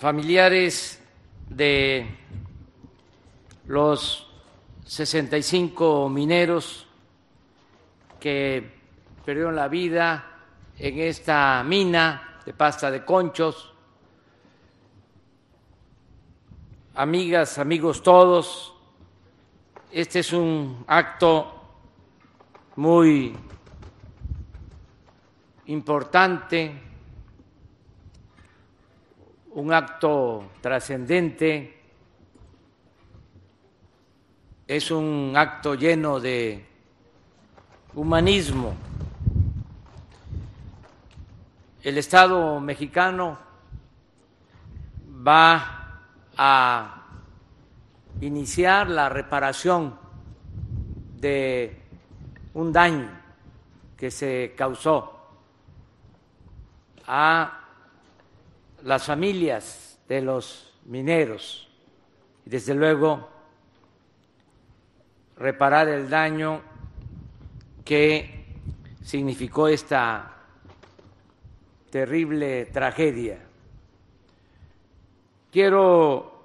familiares de los 65 mineros que perdieron la vida en esta mina de pasta de conchos, amigas, amigos todos, este es un acto muy importante, un acto trascendente, es un acto lleno de humanismo. El Estado mexicano va a iniciar la reparación de un daño que se causó a las familias de los mineros y desde luego reparar el daño que significó esta terrible tragedia. Quiero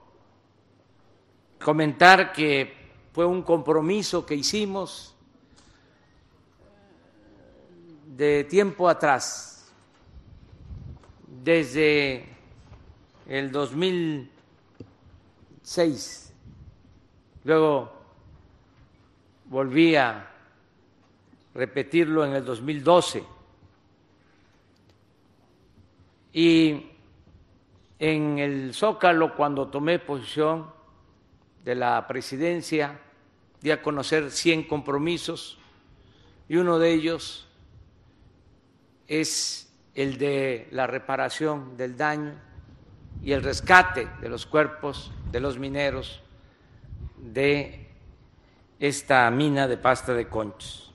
comentar que fue un compromiso que hicimos de tiempo atrás desde el 2006, luego volví a repetirlo en el 2012 y en el Zócalo cuando tomé posición de la presidencia di a conocer 100 compromisos y uno de ellos es el de la reparación del daño y el rescate de los cuerpos de los mineros de esta mina de pasta de conchos.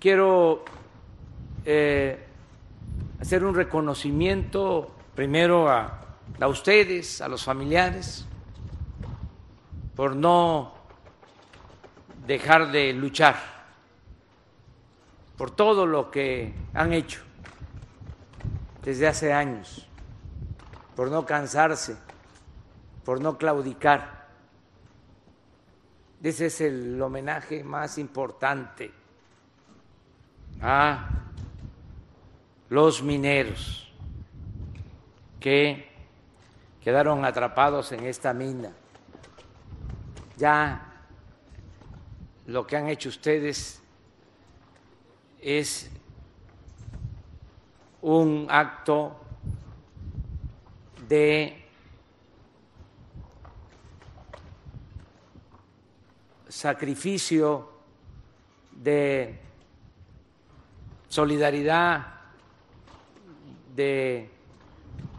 Quiero eh, hacer un reconocimiento primero a, a ustedes, a los familiares, por no dejar de luchar por todo lo que han hecho desde hace años, por no cansarse, por no claudicar. Ese es el homenaje más importante a los mineros que quedaron atrapados en esta mina. Ya lo que han hecho ustedes es un acto de sacrificio, de solidaridad, de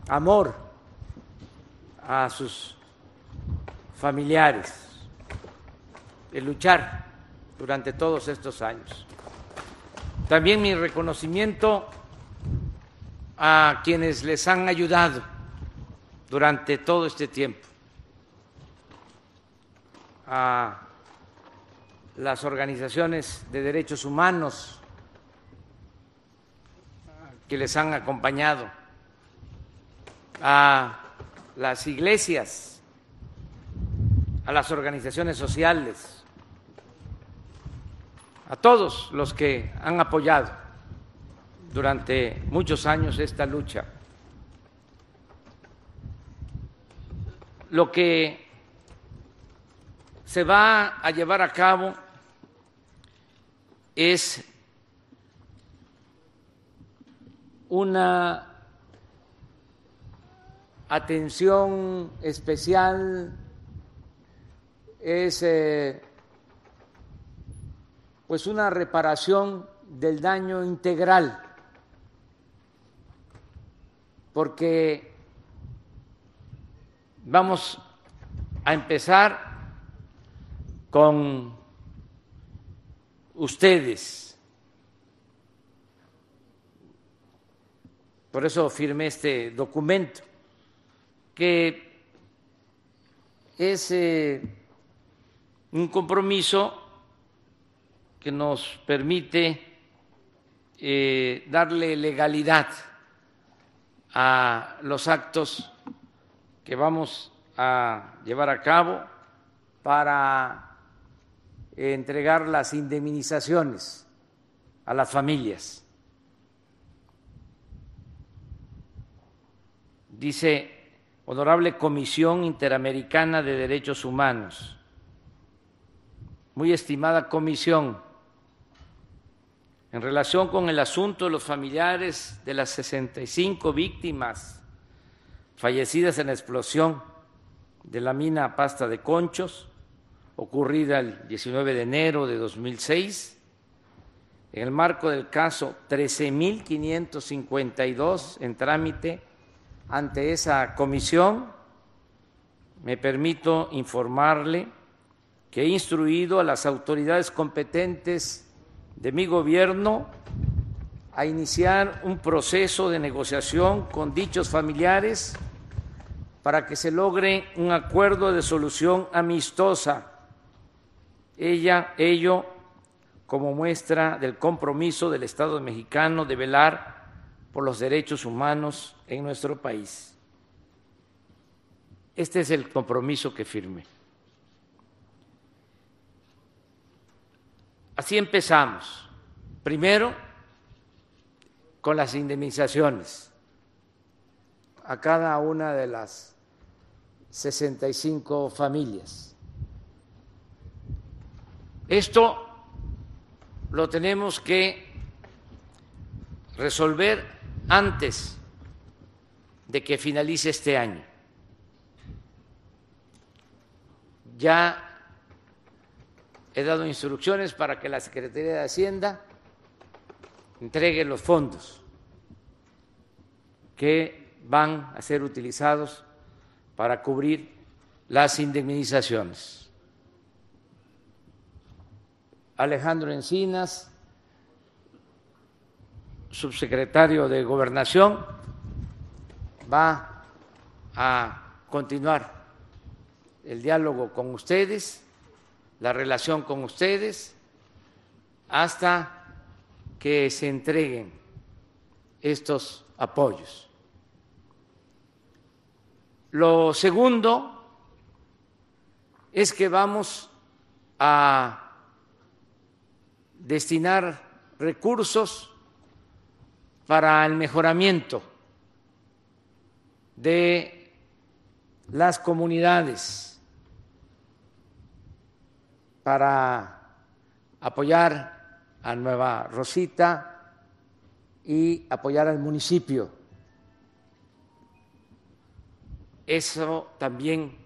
amor a sus familiares, de luchar durante todos estos años. También mi reconocimiento a quienes les han ayudado durante todo este tiempo, a las organizaciones de derechos humanos que les han acompañado, a las iglesias, a las organizaciones sociales, a todos los que han apoyado durante muchos años esta lucha. Lo que se va a llevar a cabo es una atención especial, es eh, pues una reparación del daño integral, porque vamos a empezar con ustedes. Por eso firmé este documento, que es eh, un compromiso que nos permite eh, darle legalidad a los actos que vamos a llevar a cabo para entregar las indemnizaciones a las familias. Dice, Honorable Comisión Interamericana de Derechos Humanos, muy estimada comisión, en relación con el asunto de los familiares de las 65 víctimas fallecidas en la explosión de la mina Pasta de Conchos, ocurrida el 19 de enero de 2006, en el marco del caso 13.552 en trámite ante esa comisión, me permito informarle que he instruido a las autoridades competentes de mi gobierno a iniciar un proceso de negociación con dichos familiares para que se logre un acuerdo de solución amistosa. Ella, ello como muestra del compromiso del Estado mexicano de velar por los derechos humanos en nuestro país. Este es el compromiso que firme. Así empezamos. Primero, con las indemnizaciones a cada una de las 65 familias. Esto lo tenemos que resolver antes de que finalice este año. Ya he dado instrucciones para que la Secretaría de Hacienda entregue los fondos que van a ser utilizados para cubrir las indemnizaciones. Alejandro Encinas, subsecretario de Gobernación, va a continuar el diálogo con ustedes la relación con ustedes hasta que se entreguen estos apoyos. Lo segundo es que vamos a destinar recursos para el mejoramiento de las comunidades para apoyar a Nueva Rosita y apoyar al municipio. Eso también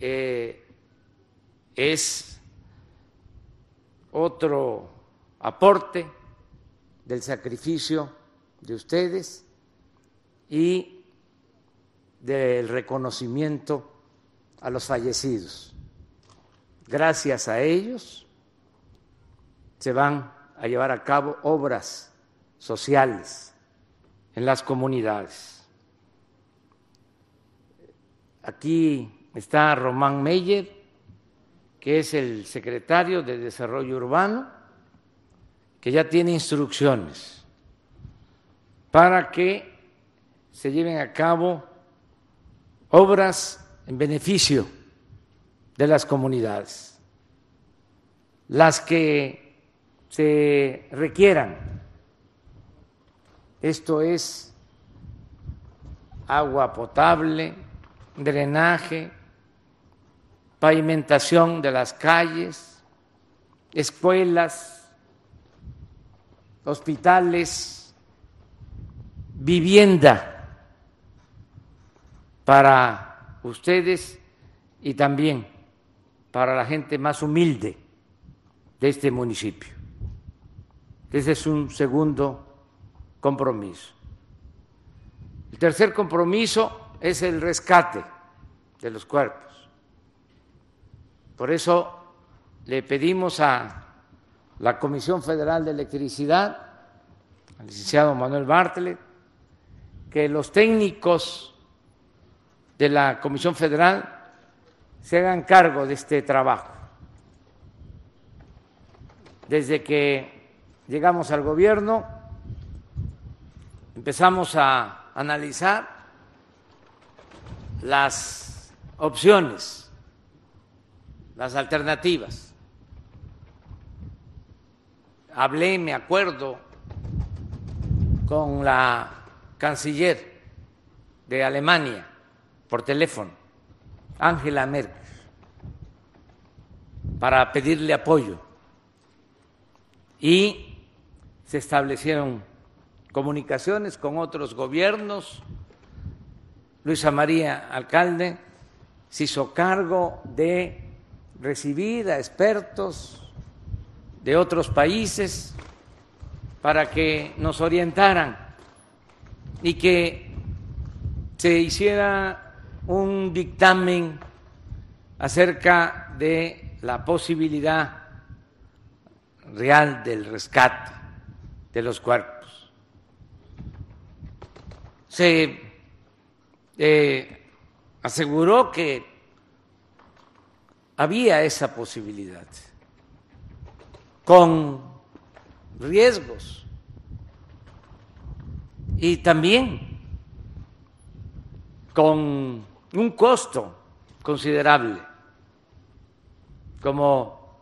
eh, es otro aporte del sacrificio de ustedes y del reconocimiento a los fallecidos. Gracias a ellos se van a llevar a cabo obras sociales en las comunidades. Aquí está Román Meyer, que es el secretario de Desarrollo Urbano, que ya tiene instrucciones para que se lleven a cabo obras en beneficio de las comunidades, las que se requieran. Esto es agua potable, drenaje, pavimentación de las calles, escuelas, hospitales, vivienda para ustedes y también para la gente más humilde de este municipio. Ese es un segundo compromiso. El tercer compromiso es el rescate de los cuerpos. Por eso le pedimos a la Comisión Federal de Electricidad, al licenciado Manuel Bartlett, que los técnicos de la Comisión Federal se hagan cargo de este trabajo. Desde que llegamos al gobierno, empezamos a analizar las opciones, las alternativas. Hablé, me acuerdo, con la canciller de Alemania por teléfono, Angela Merkel, para pedirle apoyo y se establecieron comunicaciones con otros gobiernos. Luisa María Alcalde se hizo cargo de recibir a expertos de otros países para que nos orientaran y que se hiciera un dictamen acerca de la posibilidad real del rescate de los cuerpos. Se eh, aseguró que había esa posibilidad, con riesgos y también con un costo considerable, como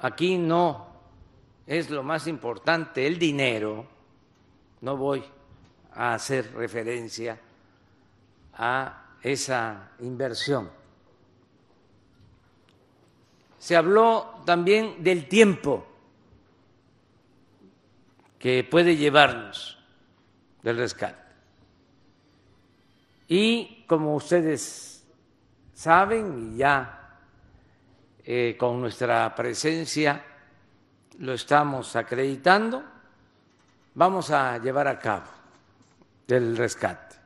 aquí no es lo más importante el dinero, no voy a hacer referencia a esa inversión. Se habló también del tiempo que puede llevarnos del rescate. Y como ustedes saben, y ya eh, con nuestra presencia lo estamos acreditando, vamos a llevar a cabo el rescate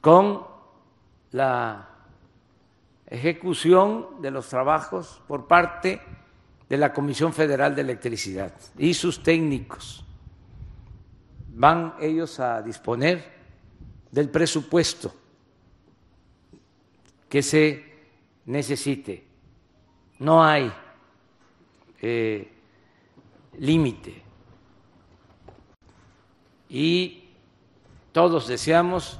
con la ejecución de los trabajos por parte de la Comisión Federal de Electricidad y sus técnicos. Van ellos a disponer del presupuesto que se necesite. No hay eh, límite. Y todos deseamos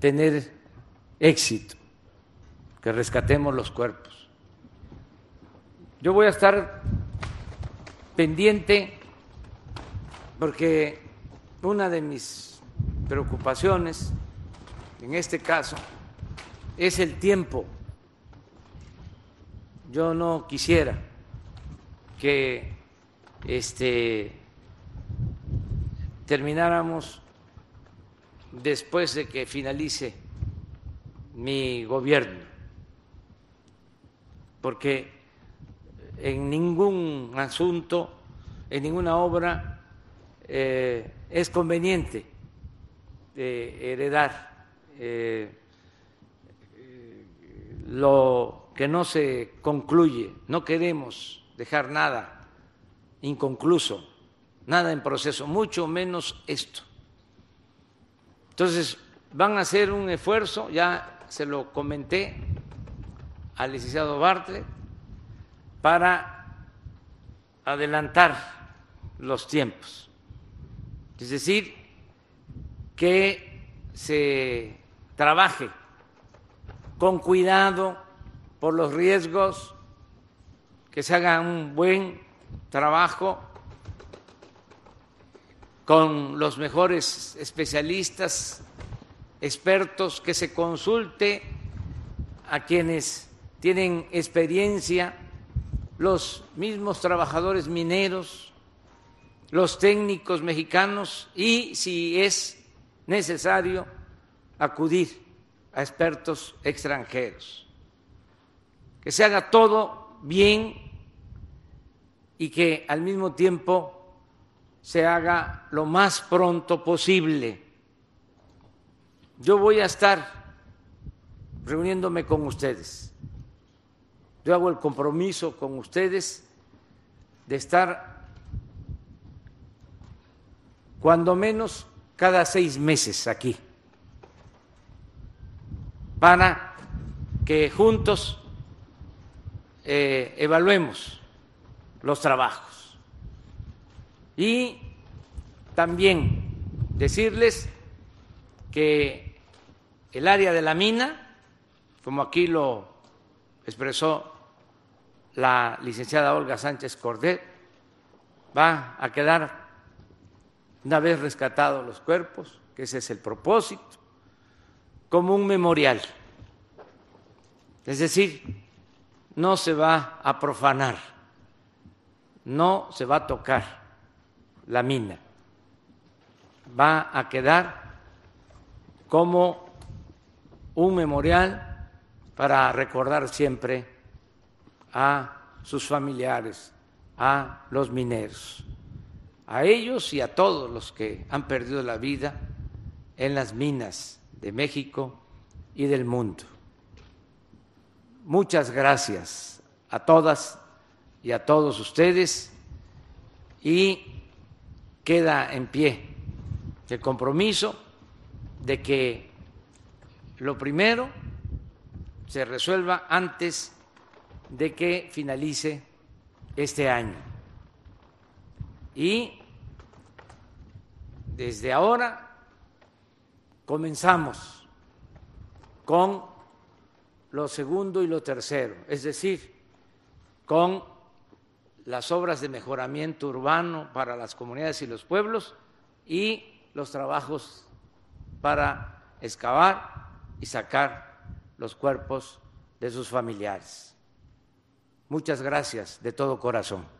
tener éxito, que rescatemos los cuerpos. Yo voy a estar pendiente porque una de mis preocupaciones en este caso es el tiempo. Yo no quisiera que este, termináramos después de que finalice mi gobierno, porque en ningún asunto, en ninguna obra eh, es conveniente heredar eh, lo que no se concluye. No queremos dejar nada inconcluso, nada en proceso, mucho menos esto. Entonces, van a hacer un esfuerzo, ya se lo comenté al licenciado Bartlett, para adelantar los tiempos. Es decir, que se trabaje con cuidado por los riesgos que se haga un buen trabajo con los mejores especialistas, expertos, que se consulte a quienes tienen experiencia, los mismos trabajadores mineros, los técnicos mexicanos y, si es necesario, acudir a expertos extranjeros. Que se haga todo bien y que al mismo tiempo se haga lo más pronto posible. Yo voy a estar reuniéndome con ustedes. Yo hago el compromiso con ustedes de estar cuando menos cada seis meses aquí, para que juntos eh, evaluemos los trabajos. Y también decirles que el área de la mina, como aquí lo expresó la licenciada Olga Sánchez Cordet, va a quedar, una vez rescatados los cuerpos, que ese es el propósito, como un memorial. Es decir, no se va a profanar, no se va a tocar la mina, va a quedar como un memorial para recordar siempre a sus familiares, a los mineros, a ellos y a todos los que han perdido la vida en las minas de México y del mundo. Muchas gracias a todas y a todos ustedes y queda en pie el compromiso de que lo primero se resuelva antes de que finalice este año. Y desde ahora comenzamos con lo segundo y lo tercero, es decir, con las obras de mejoramiento urbano para las comunidades y los pueblos y los trabajos para excavar y sacar los cuerpos de sus familiares. Muchas gracias de todo corazón.